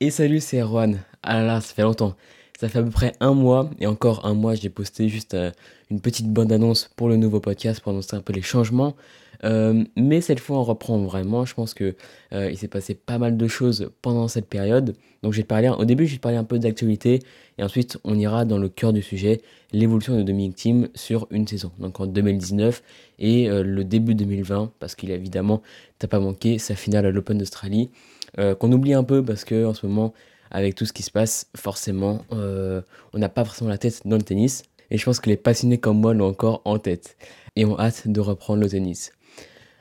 Et salut, c'est Erwan. Ah là là, ça fait longtemps. Ça fait à peu près un mois, et encore un mois, j'ai posté juste euh, une petite bande-annonce pour le nouveau podcast pour annoncer un peu les changements. Euh, mais cette fois, on reprend vraiment. Je pense que euh, il s'est passé pas mal de choses pendant cette période. Donc, te parler. Au début, te parler un peu d'actualité, et ensuite, on ira dans le cœur du sujet, l'évolution de Dominic Team sur une saison. Donc, en 2019 et le début 2020, parce qu'il évidemment, t'as pas manqué sa finale à l'Open d'Australie. Euh, qu'on oublie un peu parce que en ce moment, avec tout ce qui se passe, forcément, euh, on n'a pas forcément la tête dans le tennis. Et je pense que les passionnés comme moi l'ont encore en tête et ont hâte de reprendre le tennis.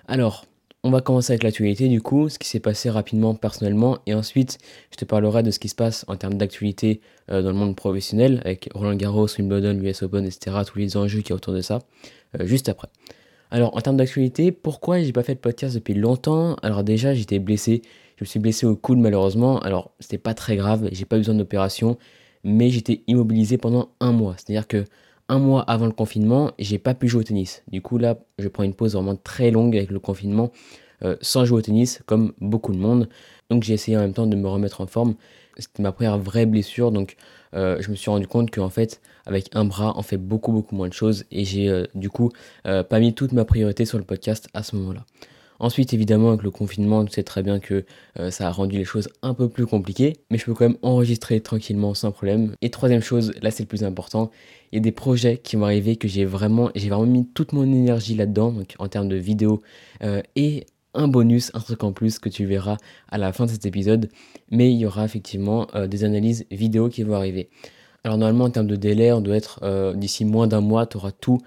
Alors, on va commencer avec l'actualité du coup, ce qui s'est passé rapidement personnellement, et ensuite je te parlerai de ce qui se passe en termes d'actualité euh, dans le monde professionnel, avec Roland Garros, Wimbledon, US Open, etc., tous les enjeux qui y a autour de ça, juste après. Alors en termes d'actualité, pourquoi j'ai pas fait de podcast depuis longtemps? Alors déjà j'étais blessé, je me suis blessé au coude malheureusement. Alors, c'était pas très grave, j'ai pas besoin d'opération, mais j'étais immobilisé pendant un mois. C'est-à-dire que un mois avant le confinement, j'ai pas pu jouer au tennis. Du coup, là, je prends une pause vraiment très longue avec le confinement, euh, sans jouer au tennis, comme beaucoup de monde. Donc, j'ai essayé en même temps de me remettre en forme. C'était ma première vraie blessure, donc euh, je me suis rendu compte qu'en fait, avec un bras, on fait beaucoup, beaucoup moins de choses. Et j'ai euh, du coup pas mis toute ma priorité sur le podcast à ce moment-là. Ensuite, évidemment, avec le confinement, tu sais très bien que euh, ça a rendu les choses un peu plus compliquées, mais je peux quand même enregistrer tranquillement sans problème. Et troisième chose, là c'est le plus important, il y a des projets qui vont arriver que j'ai vraiment, vraiment mis toute mon énergie là-dedans, donc en termes de vidéos euh, et un bonus, un truc en plus que tu verras à la fin de cet épisode, mais il y aura effectivement euh, des analyses vidéo qui vont arriver. Alors normalement en termes de délai, on doit être d'ici moins d'un mois, tu auras tout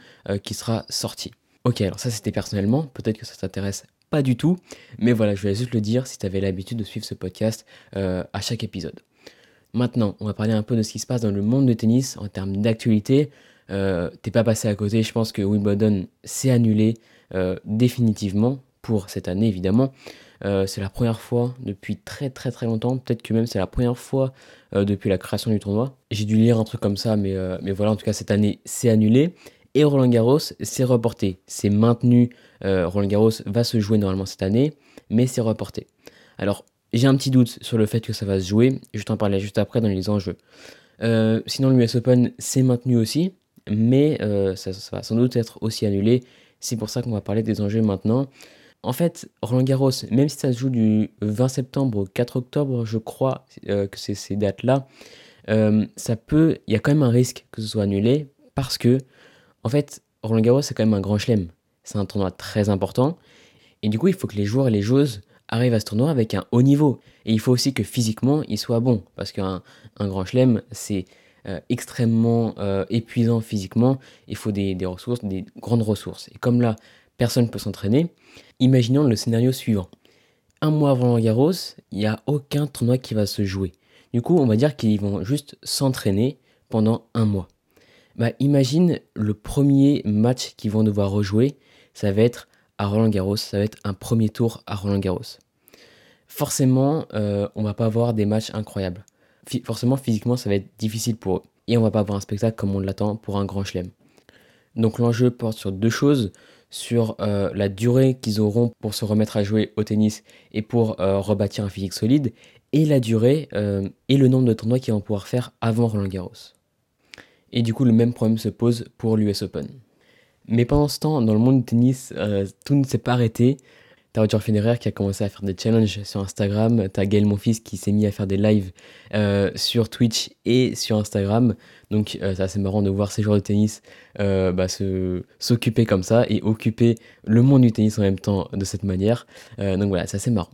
qui sera sorti. Ok, alors ça c'était personnellement, peut-être que ça t'intéresse pas du tout. Mais voilà, je voulais juste le dire si tu l'habitude de suivre ce podcast euh, à chaque épisode. Maintenant, on va parler un peu de ce qui se passe dans le monde du tennis en termes d'actualité. Euh, T'es pas passé à côté, je pense que Wimbledon s'est annulé euh, définitivement pour cette année évidemment. C'est la première fois depuis très très très longtemps, peut-être que même c'est la première fois depuis la création du tournoi. J'ai dû lire un truc comme ça, mais, mais voilà, en tout cas cette année c'est annulé. Et Roland Garros s'est reporté, c'est maintenu euh, Roland Garros va se jouer normalement cette année, mais c'est reporté. Alors, j'ai un petit doute sur le fait que ça va se jouer, je t'en parlais juste après dans les enjeux. Euh, sinon, l'US Open s'est maintenu aussi, mais euh, ça, va sans doute être aussi annulé. C'est pour ça qu'on va parler des enjeux maintenant. En fait, Roland Garros, même si ça se joue du 20 septembre au 4 octobre, je crois que c'est ces dates-là, ça peut, il y a quand même un risque que ce soit annulé parce que, en fait, Roland Garros c'est quand même un grand chelem. C'est un tournoi très important. Et du coup, il faut que les joueurs et les joueuses arrivent à ce tournoi avec un haut niveau. Et il faut aussi que physiquement, ils soient bons. Parce qu'un un grand chelem, c'est euh, extrêmement euh, épuisant physiquement. Il faut des, des, ressources, des grandes ressources. Et comme là, personne ne peut s'entraîner, imaginons le scénario suivant. Un mois avant le Garros, il n'y a aucun tournoi qui va se jouer. Du coup, on va dire qu'ils vont juste s'entraîner pendant un mois. Bah, imagine le premier match qu'ils vont devoir rejouer ça va être à Roland Garros, ça va être un premier tour à Roland Garros. Forcément, euh, on va pas avoir des matchs incroyables. forcément, physiquement, ça va être difficile pour eux. Et on va pas avoir un spectacle comme on l'attend pour un grand chelem. Donc l'enjeu porte sur deux choses, sur euh, la durée qu'ils auront pour se remettre à jouer au tennis et pour euh, rebâtir un physique solide, et la durée et le nombre de tournois qu'ils vont pouvoir faire avant Roland Garros. Et du coup, le même problème se pose pour l'US Open. Mais pendant ce temps, dans le monde du tennis, euh, tout ne s'est pas arrêté. T'as Roger Federer qui a commencé à faire des challenges sur Instagram. T'as Gaël Monfils qui s'est mis à faire des lives euh, sur Twitch et sur Instagram. Donc euh, c'est assez marrant de voir ces joueurs de tennis bah, s'occuper comme ça et occuper le monde du tennis en même temps de cette manière. donc voilà, c'est assez marrant.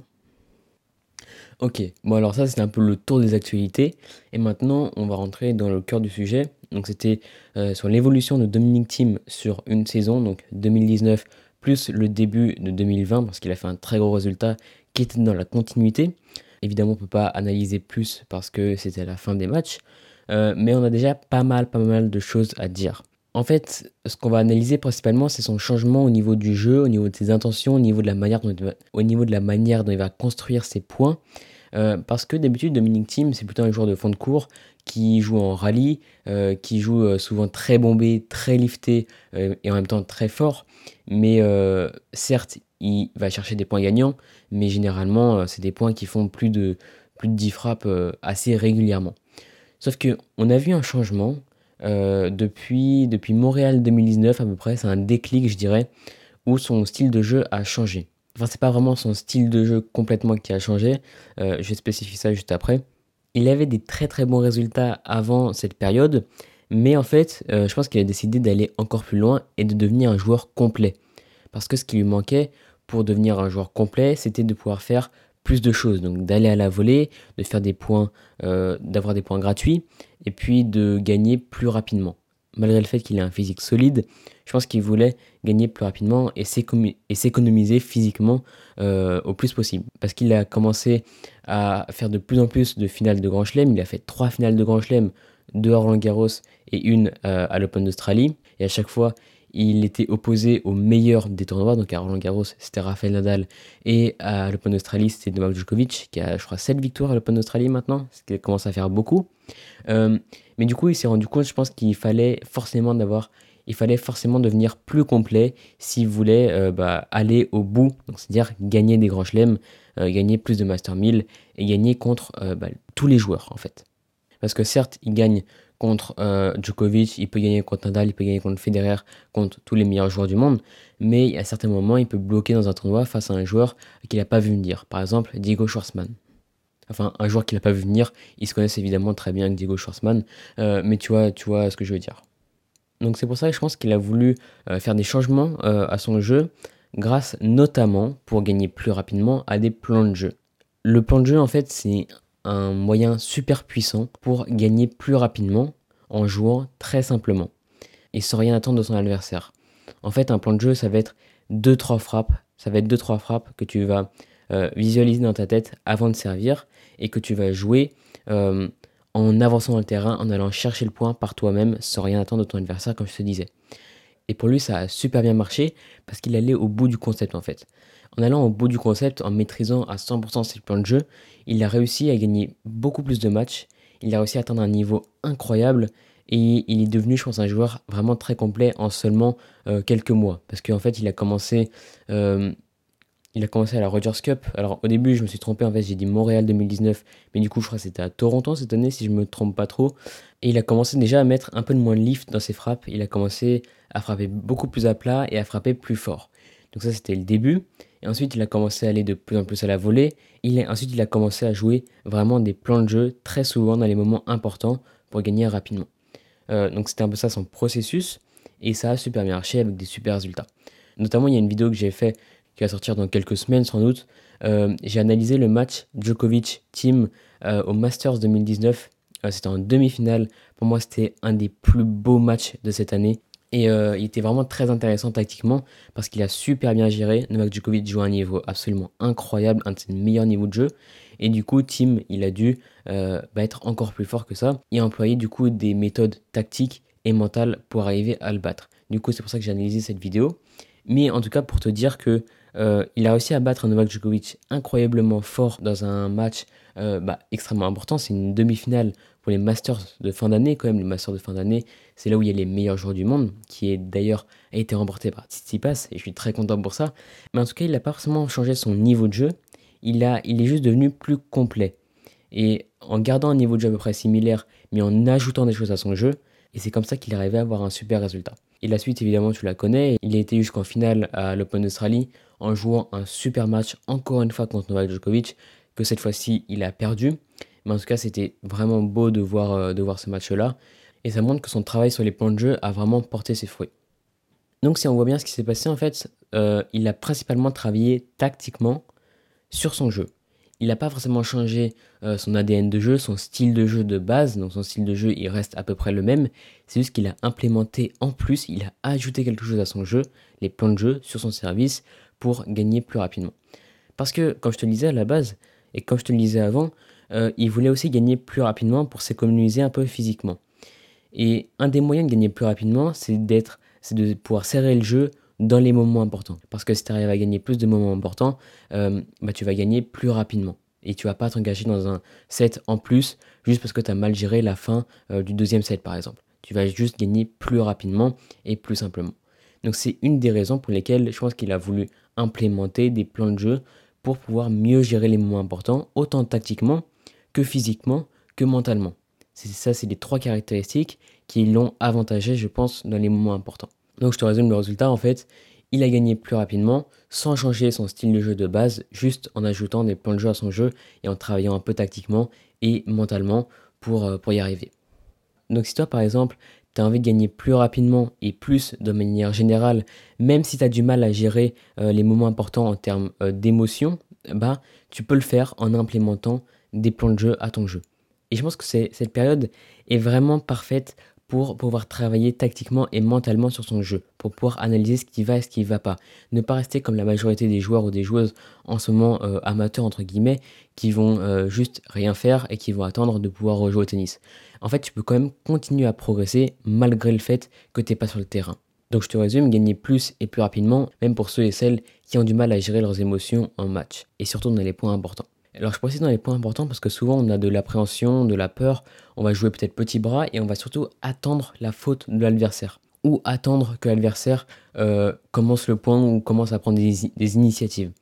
Ok, bon alors ça c'était un peu le tour des actualités. Et maintenant on va rentrer dans le cœur du sujet. Donc c'était euh, sur l'évolution de Dominic Thiem sur une saison, donc 2019 plus le début de 2020 parce qu'il a fait un très gros résultat qui était dans la continuité. Évidemment on ne peut pas analyser plus parce que c'était la fin des matchs. Euh, mais on a déjà pas mal, pas mal de choses à dire. En fait, ce qu'on va analyser principalement, c'est son changement au niveau du jeu, au niveau de ses intentions, au niveau de la manière dont au niveau de la manière dont il va construire ses points. Euh, parce que d'habitude, Dominic Thiem, c'est plutôt un joueur de fond de cours qui joue en rallye, euh, qui joue euh, souvent très bombé, très lifté et en même temps très fort. Mais certes, il va chercher des points gagnants, mais généralement, c'est des points qui font plus de, plus de 10 frappes assez régulièrement. Sauf que on a vu un changement depuis, depuis Montréal 2019 à peu près, c'est un déclic je dirais, où son style de jeu a changé. Enfin c'est pas vraiment son style de jeu complètement qui a changé, je vais spécifier ça juste après. Il avait des très très bons résultats avant cette période, mais en fait je pense qu'il a décidé d'aller encore plus loin et de devenir un joueur complet. Parce que ce qui lui manquait pour devenir un joueur complet, c'était de pouvoir faire plus de choses, donc d'aller à la volée, de faire des points, euh, d'avoir des points gratuits, et puis de gagner plus rapidement. Malgré le fait qu'il ait un physique solide, je pense qu'il voulait gagner plus rapidement et s'économiser physiquement euh, au plus possible. Parce qu'il a commencé à faire de plus en plus de finales de Grand Chelem. Il a fait trois finales de Grand Chelem, deux à Roland Garros et une euh, à l'Open d'Australie. Et à chaque fois, il était opposé au meilleur des tournois, donc à Roland Garros, c'était Rafael Nadal, et à l'Open d'Australie, c'était Novak Djokovic, qui a, je crois, 7 victoires à l'Open d'Australie maintenant, ce qui commence à faire beaucoup. Euh, mais du coup, il s'est rendu compte, je pense, qu'il fallait forcément d'avoir, forcément devenir plus complet s'il voulait euh, bah, aller au bout, c'est-à-dire gagner des grands chelems, euh, gagner plus de Master 1000 et gagner contre bah, tous les joueurs, en fait. Parce que certes, il gagne contre euh, Djokovic, il peut gagner contre Nadal, il peut gagner contre Federer, contre tous les meilleurs joueurs du monde, mais à certains moments, il peut bloquer dans un tournoi face à un joueur qu'il n'a pas vu venir. Par exemple, Diego Schwartzmann. Enfin, un joueur qu'il n'a pas vu venir, ils se connaissent évidemment très bien avec Diego Schwartzmann, euh, mais tu vois, tu vois ce que je veux dire. Donc c'est pour ça que je pense qu'il a voulu euh, faire des changements à son jeu, grâce notamment pour gagner plus rapidement à des plans de jeu. Le plan de jeu, en fait, c'est un moyen super puissant pour gagner plus rapidement en jouant très simplement et sans rien attendre de son adversaire. En fait, un plan de jeu, ça va être 2-3 frappes, ça va être 2-3 frappes que tu vas euh, visualiser dans ta tête avant de servir et que tu vas jouer euh, en avançant dans le terrain, en allant chercher le point par toi-même sans rien attendre de ton adversaire, comme je te disais. Et pour lui, ça a super bien marché parce qu'il allait au bout du concept en fait. En allant au bout du concept, en maîtrisant à 100% ses plans de jeu, il a réussi à gagner beaucoup plus de matchs, il a réussi à atteindre un niveau incroyable et il est devenu, je pense, un joueur vraiment très complet en seulement euh, quelques mois. Parce qu'en fait, il a commencé... Euh, il a commencé à la Rogers Cup. Alors au début, je me suis trompé, en fait, j'ai dit Montréal 2019, mais du coup, je crois que c'était à Toronto cette année, si je me trompe pas trop. Et il a commencé déjà à mettre un peu moins de lift dans ses frappes. Il a commencé à frapper beaucoup plus à plat et à frapper plus fort. Donc ça, c'était le début. Et ensuite, il a commencé à aller de plus en plus à la volée. Il ensuite, il a commencé à jouer vraiment des plans de jeu très souvent dans les moments importants pour gagner rapidement. Euh, donc c'était un peu ça son processus. Et ça a super bien marché avec des super résultats. Notamment, il y a une vidéo que j'ai fait qui va sortir dans quelques semaines sans doute. Euh, j'ai analysé le match Djokovic-Team euh, au Masters 2019. c'était en demi-finale. Pour moi, c'était un des plus beaux matchs de cette année. Et euh, il était vraiment très intéressant tactiquement parce qu'il a super bien géré. Novak Djokovic joue un niveau absolument incroyable, un de ses meilleurs niveaux de jeu. Et du coup, Tim, il a dû euh, bah, être encore plus fort que ça et employer du coup des méthodes tactiques et mentales pour arriver à le battre. Du coup, c'est pour ça que j'ai analysé cette vidéo. Mais en tout cas, pour te dire que euh, il a réussi à battre un Novak Djokovic incroyablement fort dans un match bah, extrêmement important. C'est une demi-finale pour les Masters de fin d'année, quand même, les Masters de fin d'année, c'est là où il y a les meilleurs joueurs du monde, qui est d'ailleurs a été remporté par Tsitsipas, et je suis très content pour ça. Mais en tout cas, il n'a pas forcément changé son niveau de jeu, il, a, il est juste devenu plus complet. Et en gardant un niveau de jeu à peu près similaire, mais en ajoutant des choses à son jeu, et c'est comme ça qu'il est arrivé à avoir un super résultat. Et la suite, évidemment, tu la connais. Il a été jusqu'en finale à l'Open d'Australie en jouant un super match, encore une fois contre Novak Djokovic, que cette fois-ci, il a perdu. Mais en tout cas, c'était vraiment beau de voir, euh, de voir ce match-là. Et ça montre que son travail sur les plans de jeu a vraiment porté ses fruits. Donc si on voit bien ce qui s'est passé, en fait, euh, il a principalement travaillé tactiquement sur son jeu. Il n'a pas forcément changé euh, son ADN de jeu, son style de jeu de base, donc son style de jeu il reste à peu près le même, c'est juste qu'il a implémenté en plus, il a ajouté quelque chose à son jeu, les plans de jeu sur son service pour gagner plus rapidement. Parce que, comme je te le disais à la base, et comme je te le disais avant, euh, il voulait aussi gagner plus rapidement pour s'économiser un peu physiquement. Et un des moyens de gagner plus rapidement, c'est d'être, c'est de pouvoir serrer le jeu dans les moments importants. Parce que si tu arrives à gagner plus de moments importants, euh, bah, tu vas gagner plus rapidement. Et tu vas pas t'engager dans un set en plus juste parce que tu as mal géré la fin euh, du deuxième set par exemple. Tu vas juste gagner plus rapidement et plus simplement. Donc c'est une des raisons pour lesquelles je pense qu'il a voulu implémenter des plans de jeu pour pouvoir mieux gérer les moments importants, autant tactiquement que physiquement que mentalement. C'est ça, c'est les trois caractéristiques qui l'ont avantagé, je pense, dans les moments importants. Donc je te résume le résultat, en fait, il a gagné plus rapidement, sans changer son style de jeu de base, juste en ajoutant des points de jeu à son jeu et en travaillant un peu tactiquement et mentalement pour, euh, y arriver. Donc si toi par exemple, tu as envie de gagner plus rapidement et plus de manière générale, même si tu as du mal à gérer euh, les moments importants en termes euh, d'émotion, bah tu peux le faire en implémentant des plans de jeu à ton jeu. Et je pense que cette période est vraiment parfaite pour pouvoir travailler tactiquement et mentalement sur son jeu, pour pouvoir analyser ce qui va et ce qui ne va pas. Ne pas rester comme la majorité des joueurs ou des joueuses en ce moment euh, amateurs entre guillemets, qui vont euh, juste rien faire et qui vont attendre de pouvoir rejouer au tennis. En fait, tu peux quand même continuer à progresser malgré le fait que tu n'es pas sur le terrain. Donc je te résume, gagner plus et plus rapidement, même pour ceux et celles qui ont du mal à gérer leurs émotions en match, et surtout dans les points importants. Alors je précise dans les points importants parce que souvent on a de l'appréhension, de la peur, on va jouer peut-être petit bras et on va surtout attendre la faute de l'adversaire ou attendre que l'adversaire euh, commence le point ou commence à prendre des, initiatives.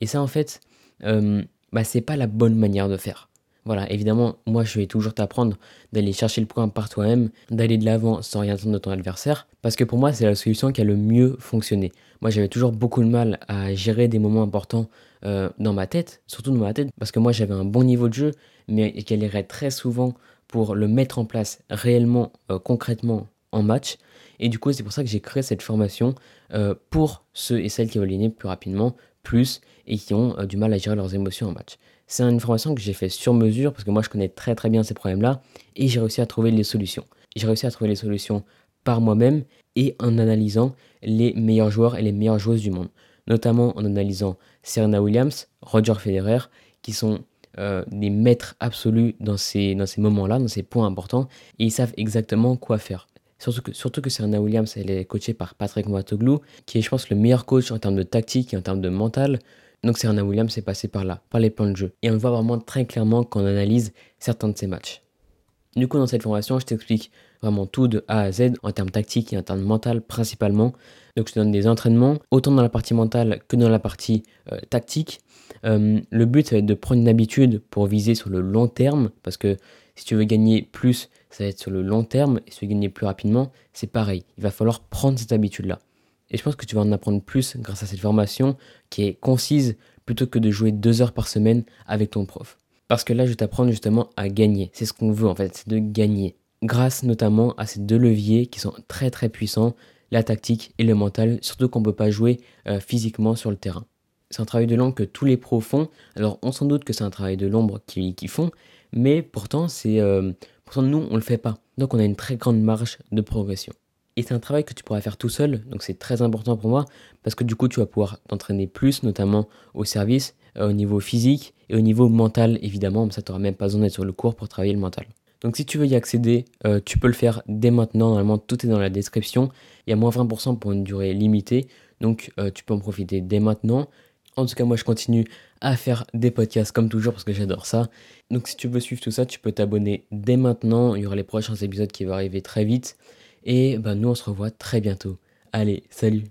Et ça en fait, euh, bah, c'est pas la bonne manière de faire. Voilà, évidemment, moi je vais toujours t'apprendre d'aller chercher le point par toi-même, d'aller de l'avant sans rien attendre de ton adversaire, parce que pour moi c'est la solution qui a le mieux fonctionné. Moi j'avais toujours beaucoup de mal à gérer des moments importants euh, dans ma tête, surtout dans ma tête, parce que moi j'avais un bon niveau de jeu, mais galérais très souvent pour le mettre en place réellement, euh, concrètement en match. Et du coup c'est pour ça que j'ai créé cette formation euh, pour ceux et celles qui veulent gagner plus rapidement, plus, et qui ont du mal à gérer leurs émotions en match. C'est une formation que j'ai fait sur mesure parce que moi je connais très très bien ces problèmes-là et j'ai réussi à trouver les solutions. J'ai réussi à trouver les solutions par moi-même et en analysant les meilleurs joueurs et les meilleures joueuses du monde. Notamment en analysant Serena Williams, Roger Federer, qui sont euh, des maîtres absolus dans ces, dans ces moments-là, dans ces points importants, et ils savent exactement quoi faire. Surtout que, surtout que Serena Williams, elle est coachée par Patrick Mouratoglou, qui est, je pense, le meilleur coach en termes de tactique et en termes de mental. Donc Serena Williams est passé par là, par les plans de jeu. Et on le voit vraiment très clairement quand on analyse certains de ses matchs. Du coup, dans cette formation, je t'explique vraiment tout de A à Z en termes tactiques et en termes mental principalement. Donc, je te donne des entraînements, autant dans la partie mentale que dans la partie euh, tactique. Euh, le but, ça va être de prendre une habitude pour viser sur le long terme, parce que si tu veux gagner plus, ça va être sur le long terme, et si tu veux gagner plus rapidement, c'est pareil. Il va falloir prendre cette habitude-là. Et je pense que tu vas en apprendre plus grâce à cette formation qui est concise plutôt que de jouer deux heures par semaine avec ton prof. Parce que là, je vais t'apprendre justement à gagner. C'est ce qu'on veut en fait, c'est de gagner. Grâce notamment à ces deux leviers qui sont très très puissants, la tactique et le mental, surtout qu'on ne peut pas jouer euh, physiquement sur le terrain. C'est un travail de l'ombre que tous les pros font. Alors on s'en doute que c'est un travail de l'ombre qu'ils font, mais pourtant, c'est, euh, pourtant nous, on ne le fait pas. Donc on a une très grande marge de progression. Et c'est un travail que tu pourras faire tout seul, donc c'est très important pour moi, parce que du coup tu vas pouvoir t'entraîner plus, notamment au service, euh, au niveau physique et au niveau mental, évidemment, ça tu n'auras même pas besoin d'être sur le cours pour travailler le mental. Donc si tu veux y accéder, euh, tu peux le faire dès maintenant, normalement tout est dans la description, il y a moins 20% pour une durée limitée, donc euh, tu peux en profiter dès maintenant. En tout cas, moi je continue à faire des podcasts comme toujours parce que j'adore ça. Donc si tu veux suivre tout ça, tu peux t'abonner dès maintenant, il y aura les prochains épisodes qui vont arriver très vite. Et bah, nous, on se revoit très bientôt. Allez, salut